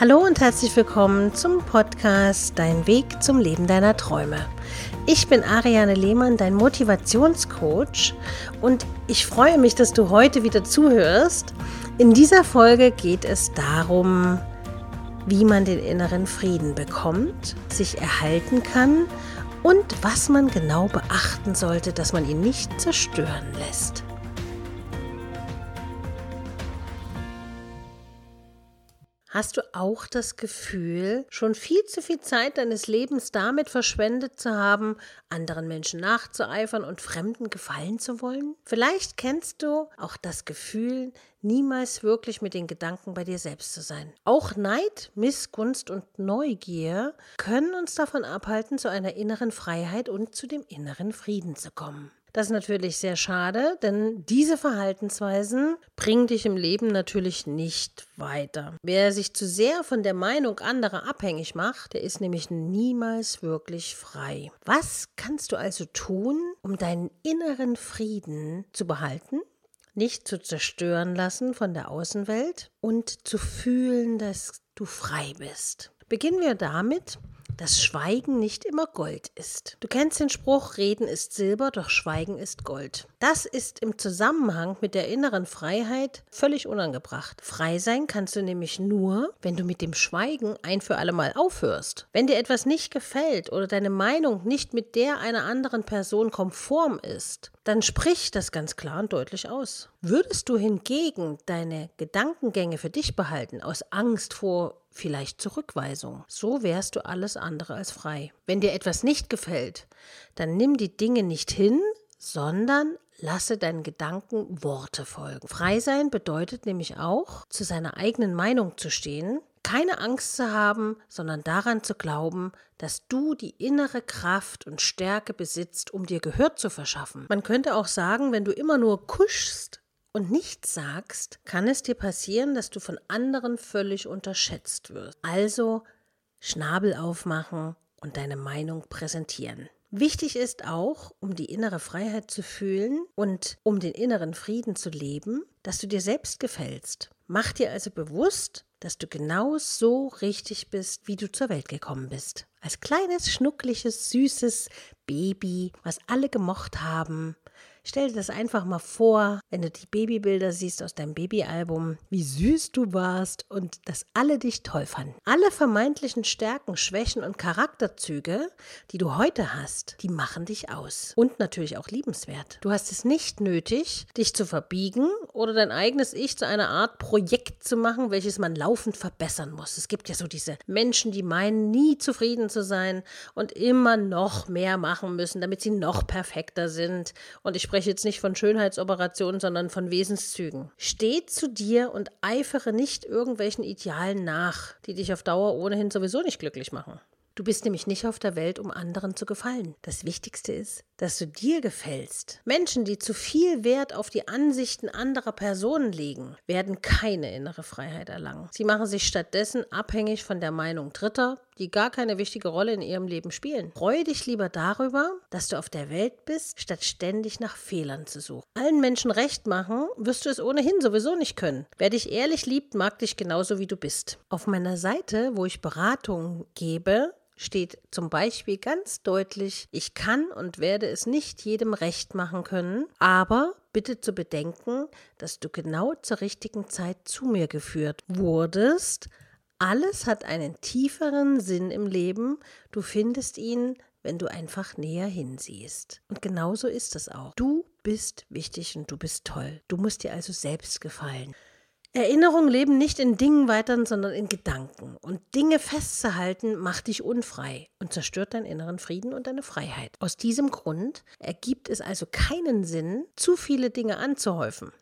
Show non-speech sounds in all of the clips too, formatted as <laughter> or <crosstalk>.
Hallo und herzlich willkommen zum Podcast Dein Weg zum Leben deiner Träume. Ich bin Ariane Lehmann, dein Motivationscoach und ich freue mich, dass du heute wieder zuhörst. In dieser Folge geht es darum, wie man den inneren Frieden bekommt, sich erhalten kann und was man genau beachten sollte, dass man ihn nicht zerstören lässt. Hast du auch das Gefühl, schon viel zu viel Zeit deines Lebens damit verschwendet zu haben, anderen Menschen nachzueifern und Fremden gefallen zu wollen? Vielleicht kennst du auch das Gefühl, niemals wirklich mit den Gedanken bei dir selbst zu sein. Auch Neid, Missgunst und Neugier können uns davon abhalten, zu einer inneren Freiheit und zu dem inneren Frieden zu kommen. Das ist natürlich sehr schade, denn diese Verhaltensweisen bringen dich im Leben natürlich nicht weiter. Wer sich zu sehr von der Meinung anderer abhängig macht, der ist nämlich niemals wirklich frei. Was kannst du also tun, um deinen inneren Frieden zu behalten? nicht zu zerstören lassen von der Außenwelt und zu fühlen, dass du frei bist. Beginnen wir damit, dass Schweigen nicht immer Gold ist. Du kennst den Spruch, Reden ist Silber, doch Schweigen ist Gold. Das ist im Zusammenhang mit der inneren Freiheit völlig unangebracht. Frei sein kannst du nämlich nur, wenn du mit dem Schweigen ein für alle Mal aufhörst. Wenn dir etwas nicht gefällt oder deine Meinung nicht mit der einer anderen Person konform ist, dann sprich das ganz klar und deutlich aus. Würdest du hingegen deine Gedankengänge für dich behalten, aus Angst vor vielleicht Zurückweisung. So wärst du alles andere als frei. Wenn dir etwas nicht gefällt, dann nimm die Dinge nicht hin, sondern lasse deinen Gedanken Worte folgen. Frei sein bedeutet nämlich auch, zu seiner eigenen Meinung zu stehen, keine Angst zu haben, sondern daran zu glauben, dass du die innere Kraft und Stärke besitzt, um dir Gehör zu verschaffen. Man könnte auch sagen, wenn du immer nur kuschst, und nichts sagst, kann es dir passieren, dass du von anderen völlig unterschätzt wirst. Also Schnabel aufmachen und deine Meinung präsentieren. Wichtig ist auch, um die innere Freiheit zu fühlen und um den inneren Frieden zu leben, dass du dir selbst gefällst. Mach dir also bewusst, dass du genau so richtig bist, wie du zur Welt gekommen bist. Als kleines, schnuckliges, süßes Baby, was alle gemocht haben, Stell dir das einfach mal vor, wenn du die Babybilder siehst aus deinem Babyalbum, wie süß du warst und dass alle dich toll fanden. Alle vermeintlichen Stärken, Schwächen und Charakterzüge, die du heute hast, die machen dich aus. Und natürlich auch liebenswert. Du hast es nicht nötig, dich zu verbiegen oder dein eigenes Ich zu einer Art Projekt zu machen, welches man laufend verbessern muss. Es gibt ja so diese Menschen, die meinen, nie zufrieden zu sein und immer noch mehr machen müssen, damit sie noch perfekter sind. Und ich spreche jetzt nicht von Schönheitsoperationen, sondern von Wesenszügen. Steh zu dir und eifere nicht irgendwelchen Idealen nach, die dich auf Dauer ohnehin sowieso nicht glücklich machen. Du bist nämlich nicht auf der Welt, um anderen zu gefallen. Das Wichtigste ist, dass du dir gefällst. Menschen, die zu viel Wert auf die Ansichten anderer Personen legen, werden keine innere Freiheit erlangen. Sie machen sich stattdessen abhängig von der Meinung Dritter, die gar keine wichtige Rolle in ihrem Leben spielen. Freue dich lieber darüber, dass du auf der Welt bist, statt ständig nach Fehlern zu suchen. Allen Menschen recht machen, wirst du es ohnehin sowieso nicht können. Wer dich ehrlich liebt, mag dich genauso wie du bist. Auf meiner Seite, wo ich Beratungen gebe, steht zum Beispiel ganz deutlich, ich kann und werde es nicht jedem recht machen können, aber bitte zu bedenken, dass du genau zur richtigen Zeit zu mir geführt wurdest. Alles hat einen tieferen Sinn im Leben, du findest ihn, wenn du einfach näher hinsiehst. Und genauso ist es auch. Du bist wichtig und du bist toll. Du musst dir also selbst gefallen. Erinnerungen leben nicht in Dingen weiter, sondern in Gedanken. Und Dinge festzuhalten macht dich unfrei und zerstört deinen inneren Frieden und deine Freiheit. Aus diesem Grund ergibt es also keinen Sinn, zu viele Dinge anzuhäufen.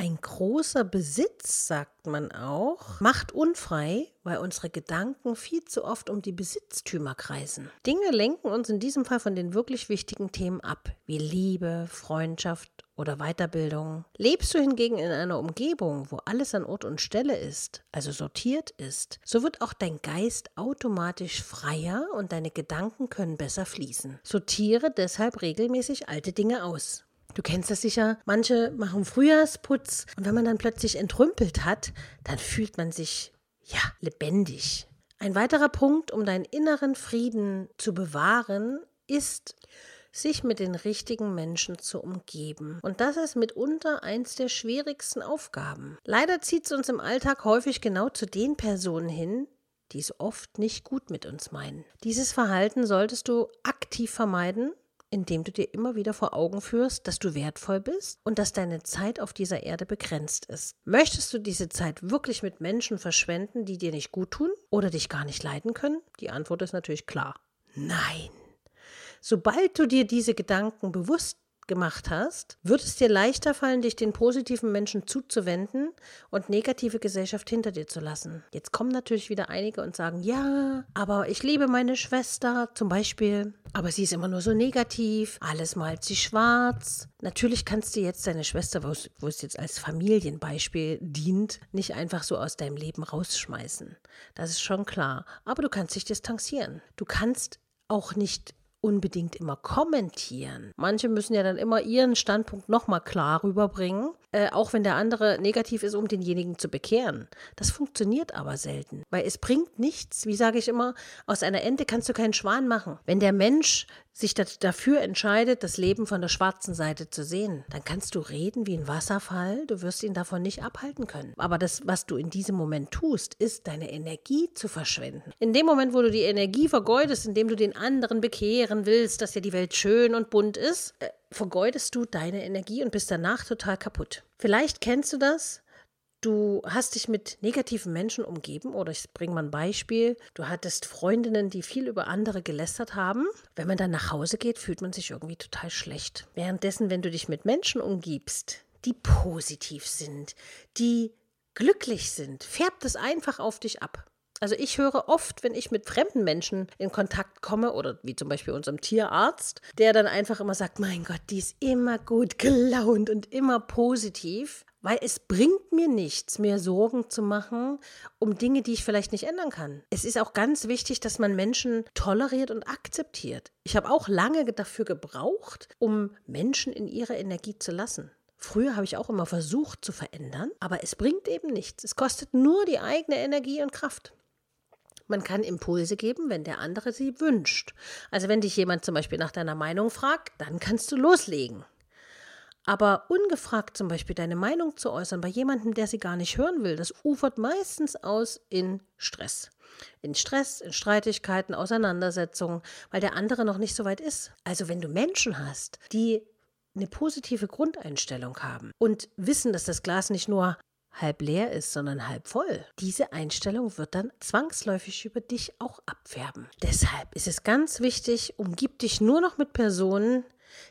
Ein großer Besitz, sagt man auch, macht unfrei, weil unsere Gedanken viel zu oft um die Besitztümer kreisen. Dinge lenken uns in diesem Fall von den wirklich wichtigen Themen ab, wie Liebe, Freundschaft oder Weiterbildung. Lebst du hingegen in einer Umgebung, wo alles an Ort und Stelle ist, also sortiert ist, so wird auch dein Geist automatisch freier und deine Gedanken können besser fließen. Sortiere deshalb regelmäßig alte Dinge aus. Du kennst das sicher, manche machen Frühjahrsputz und wenn man dann plötzlich entrümpelt hat, dann fühlt man sich ja, lebendig. Ein weiterer Punkt, um deinen inneren Frieden zu bewahren, ist, sich mit den richtigen Menschen zu umgeben. Und das ist mitunter eins der schwierigsten Aufgaben. Leider zieht es uns im Alltag häufig genau zu den Personen hin, die es oft nicht gut mit uns meinen. Dieses Verhalten solltest du aktiv vermeiden, indem du dir immer wieder vor Augen führst, dass du wertvoll bist und dass deine Zeit auf dieser Erde begrenzt ist. Möchtest du diese Zeit wirklich mit Menschen verschwenden, die dir nicht gut tun oder dich gar nicht leiden können? Die Antwort ist natürlich klar. Nein. Sobald du dir diese Gedanken bewusst gemacht hast, wird es dir leichter fallen, dich den positiven Menschen zuzuwenden und negative Gesellschaft hinter dir zu lassen. Jetzt kommen natürlich wieder einige und sagen, ja, aber ich liebe meine Schwester zum Beispiel, aber sie ist immer nur so negativ, alles malt sie schwarz. Natürlich kannst du jetzt deine Schwester, wo es, jetzt als Familienbeispiel dient, nicht einfach so aus deinem Leben rausschmeißen. Das ist schon klar. Aber du kannst dich distanzieren. Du kannst auch nicht unbedingt immer kommentieren. Manche müssen ja dann immer ihren Standpunkt nochmal klar rüberbringen, äh, auch wenn der andere negativ ist, um denjenigen zu bekehren. Das funktioniert aber selten, weil es bringt nichts, wie sage ich immer, aus einer Ente kannst du keinen Schwan machen. Wenn der Mensch sich dafür entscheidet, das Leben von der schwarzen Seite zu sehen, dann kannst du reden wie ein Wasserfall, du wirst ihn davon nicht abhalten können. Aber das, was du in diesem Moment tust, ist deine Energie zu verschwenden. In dem Moment, wo du die Energie vergeudest, indem du den anderen bekehren willst, dass ja die Welt schön und bunt ist, äh, vergeudest du deine Energie und bist danach total kaputt. Vielleicht kennst du das, Du hast dich mit negativen Menschen umgeben oder ich bringe mal ein Beispiel. Du hattest Freundinnen, die viel über andere gelästert haben. Wenn man dann nach Hause geht, fühlt man sich irgendwie total schlecht. Währenddessen, wenn du dich mit Menschen umgibst, die positiv sind, die glücklich sind, färbt es einfach auf dich ab. Also ich höre oft, wenn ich mit fremden Menschen in Kontakt komme oder wie zum Beispiel unserem Tierarzt, der dann einfach immer sagt, mein Gott, die ist immer gut gelaunt und immer positiv, weil es bringt mir nichts, mir Sorgen zu machen um Dinge, die ich vielleicht nicht ändern kann. Es ist auch ganz wichtig, dass man Menschen toleriert und akzeptiert. Ich habe auch lange dafür gebraucht, um Menschen in ihrer Energie zu lassen. Früher habe ich auch immer versucht zu verändern, aber es bringt eben nichts. Es kostet nur die eigene Energie und Kraft. Man kann Impulse geben, wenn der andere sie wünscht. Also wenn dich jemand zum Beispiel nach deiner Meinung fragt, dann kannst du loslegen. Aber ungefragt zum Beispiel deine Meinung zu äußern bei jemandem, der sie gar nicht hören will, das ufert meistens aus in Stress. In Stress, in Streitigkeiten, Auseinandersetzungen, weil der andere noch nicht so weit ist. Also wenn du Menschen hast, die eine positive Grundeinstellung haben und wissen, dass das Glas nicht nur halb leer ist, sondern halb voll. Diese Einstellung wird dann zwangsläufig über dich auch abfärben. Deshalb ist es ganz wichtig, umgib dich nur noch mit Personen,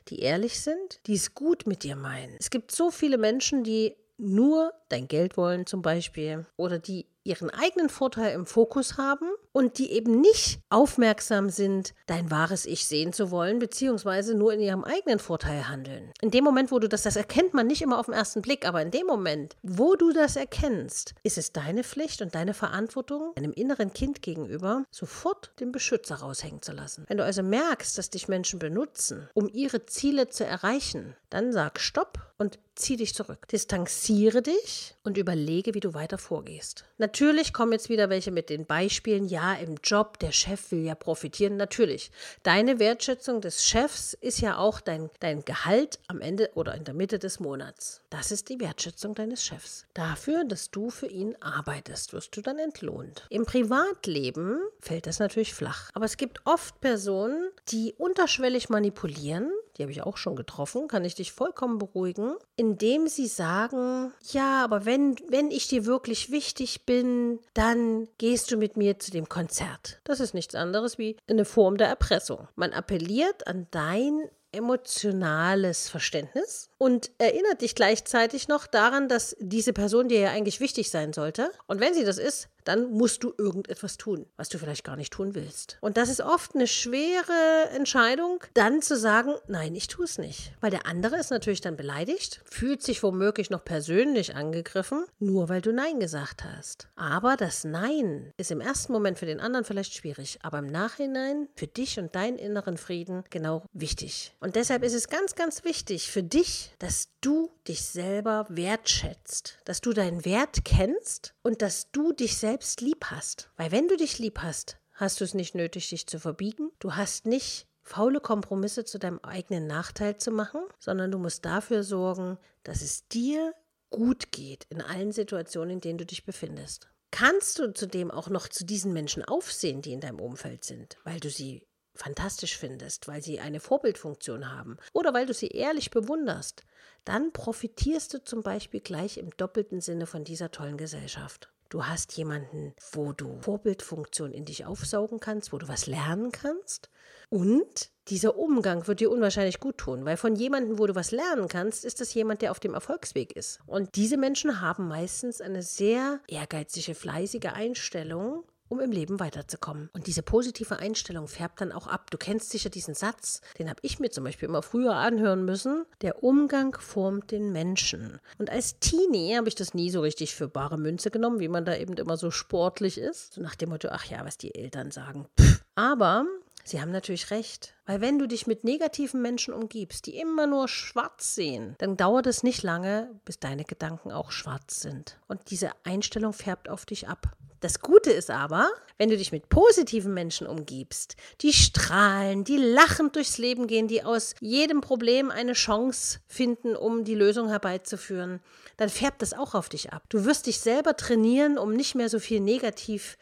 die ehrlich sind, die es gut mit dir meinen. Es gibt so viele Menschen, die nur dein Geld wollen zum Beispiel oder die ihren eigenen Vorteil im Fokus haben und die eben nicht aufmerksam sind, dein wahres Ich sehen zu wollen, beziehungsweise nur in ihrem eigenen Vorteil handeln. In dem Moment, wo du das, das erkennt man nicht immer auf den ersten Blick, aber in dem Moment, wo du das erkennst, ist es deine Pflicht und deine Verantwortung, einem inneren Kind gegenüber, sofort den Beschützer raushängen zu lassen. Wenn du also merkst, dass dich Menschen benutzen, um ihre Ziele zu erreichen, dann sag Stopp und zieh dich zurück. Distanziere dich und überlege, wie du weiter vorgehst. Natürlich kommen jetzt wieder welche mit den Beispielen, ja, im Job, der Chef will ja profitieren. Natürlich. Deine Wertschätzung des Chefs ist ja auch dein, dein Gehalt am Ende oder in der Mitte des Monats. Das ist die Wertschätzung deines Chefs. Dafür, dass du für ihn arbeitest, wirst du dann entlohnt. Im Privatleben fällt das natürlich flach. Aber es gibt oft Personen, die unterschwellig manipulieren die habe ich auch schon getroffen, kann ich dich vollkommen beruhigen, indem sie sagen, ja, aber wenn, wenn ich dir wirklich wichtig bin, dann gehst du mit mir zu dem Konzert. Das ist nichts anderes wie eine Form der Erpressung. Man appelliert an dein emotionales Verständnis und erinnert dich gleichzeitig noch daran, dass diese Person dir ja eigentlich wichtig sein sollte. Und wenn sie das ist, dann musst du irgendetwas tun, was du vielleicht gar nicht tun willst. Und das ist oft eine schwere Entscheidung, dann zu sagen, nein, ich tue es nicht. Weil der andere ist natürlich dann beleidigt, fühlt sich womöglich noch persönlich angegriffen, nur weil du Nein gesagt hast. Aber das Nein ist im ersten Moment für den anderen vielleicht schwierig, aber im Nachhinein für dich und deinen inneren Frieden genau wichtig. Und deshalb ist es ganz, ganz wichtig für dich, dass du dich selber wertschätzt, dass du deinen Wert kennst und dass du dich selbst lieb hast. Weil wenn du dich lieb hast, hast du es nicht nötig, dich zu verbiegen. Du hast nicht faule Kompromisse zu deinem eigenen Nachteil zu machen, sondern du musst dafür sorgen, dass es dir gut geht in allen Situationen, in denen du dich befindest. Kannst du zudem auch noch zu diesen Menschen aufsehen, die in deinem Umfeld sind, weil du sie fantastisch findest, weil sie eine Vorbildfunktion haben oder weil du sie ehrlich bewunderst, dann profitierst du zum Beispiel gleich im doppelten Sinne von dieser tollen Gesellschaft. Du hast jemanden, wo du Vorbildfunktion in dich aufsaugen kannst, wo du was lernen kannst. Und dieser Umgang wird dir unwahrscheinlich gut tun, weil von jemandem, wo du was lernen kannst, ist das jemand, der auf dem Erfolgsweg ist. Und diese Menschen haben meistens eine sehr ehrgeizige, fleißige Einstellung um im Leben weiterzukommen. Und diese positive Einstellung färbt dann auch ab. Du kennst sicher diesen Satz, den habe ich mir zum Beispiel immer früher anhören müssen. Der Umgang formt den Menschen. Und als Teenie habe ich das nie so richtig für bare Münze genommen, wie man da eben immer so sportlich ist. So nach dem Motto, ach ja, was die Eltern sagen. Pff. Aber Sie haben natürlich recht. Weil wenn du dich mit negativen Menschen umgibst, die immer nur schwarz sehen, dann dauert es nicht lange, bis deine Gedanken auch schwarz sind. Und diese Einstellung färbt auf dich ab. Das Gute ist aber, wenn du dich mit positiven Menschen umgibst, die strahlen, die lachend durchs Leben gehen, die aus jedem Problem eine Chance finden, um die Lösung herbeizuführen, dann färbt das auch auf dich ab. Du wirst dich selber trainieren, um nicht mehr so viel negativ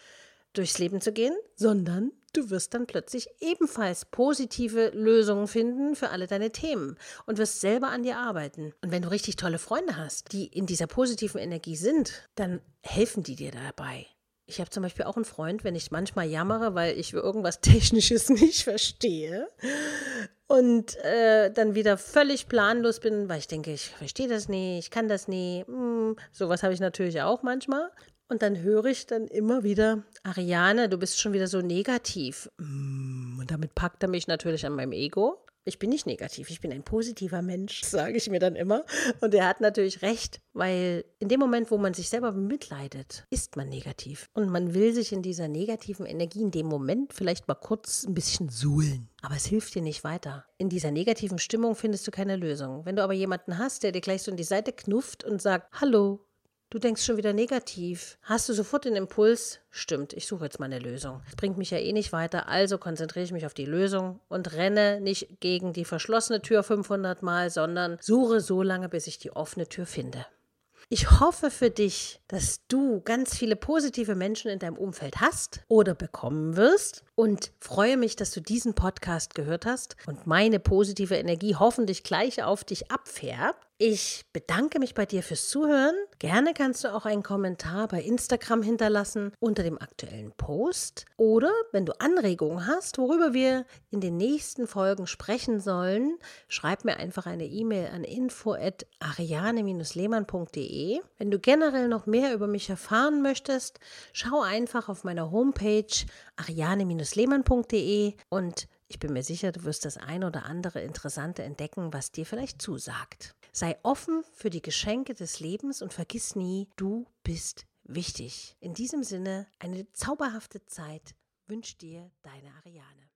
durchs Leben zu gehen, sondern du wirst dann plötzlich ebenfalls positive Lösungen finden für alle deine Themen und wirst selber an dir arbeiten. Und wenn du richtig tolle Freunde hast, die in dieser positiven Energie sind, dann helfen die dir dabei. Ich habe zum Beispiel auch einen Freund, wenn ich manchmal jammere, weil ich irgendwas <laughs> Technisches nicht verstehe und äh, dann wieder völlig planlos bin, weil ich denke, ich verstehe das nie, ich kann das nie. Hm, sowas habe ich natürlich auch manchmal. Und dann höre ich dann immer wieder, Ariane, du bist schon wieder so negativ. Hm, und damit packt er mich natürlich an meinem Ego. Ich bin nicht negativ, ich bin ein positiver Mensch, <laughs> sage ich mir dann immer. Und er hat natürlich recht, weil in dem Moment, wo man sich selber bemitleidet, ist man negativ. Und man will sich in dieser negativen Energie in dem Moment vielleicht mal kurz ein bisschen suhlen. Aber es hilft dir nicht weiter. In dieser negativen Stimmung findest du keine Lösung. Wenn du aber jemanden hast, der dir gleich so in die Seite knufft und sagt, hallo, Du denkst schon wieder negativ. Hast du sofort den Impuls? Stimmt, ich suche jetzt mal eine Lösung. Das bringt mich ja eh nicht weiter, also konzentriere ich mich auf die Lösung und renne nicht gegen die verschlossene Tür 500 Mal, sondern suche so lange, bis ich die offene Tür finde. Ich hoffe für dich, dass du ganz viele positive Menschen in deinem Umfeld hast oder bekommen wirst und freue mich, dass du diesen Podcast gehört hast und meine positive Energie hoffentlich gleich auf dich abfärbt. Ich bedanke mich bei dir fürs Zuhören. Gerne kannst du auch einen Kommentar bei Instagram hinterlassen unter dem aktuellen Post. Oder wenn du Anregungen hast, worüber wir in den nächsten Folgen sprechen sollen, schreib mir einfach eine E-Mail an info@ariane-lehmann.de. Wenn du generell noch mehr über mich erfahren möchtest, schau einfach auf meiner Homepage ariane-lehmann.de und ich bin mir sicher, du wirst das ein oder andere Interessante entdecken, was dir vielleicht zusagt. Sei offen für die Geschenke des Lebens und vergiss nie, du bist wichtig. In diesem Sinne, eine zauberhafte Zeit wünscht dir deine Ariane.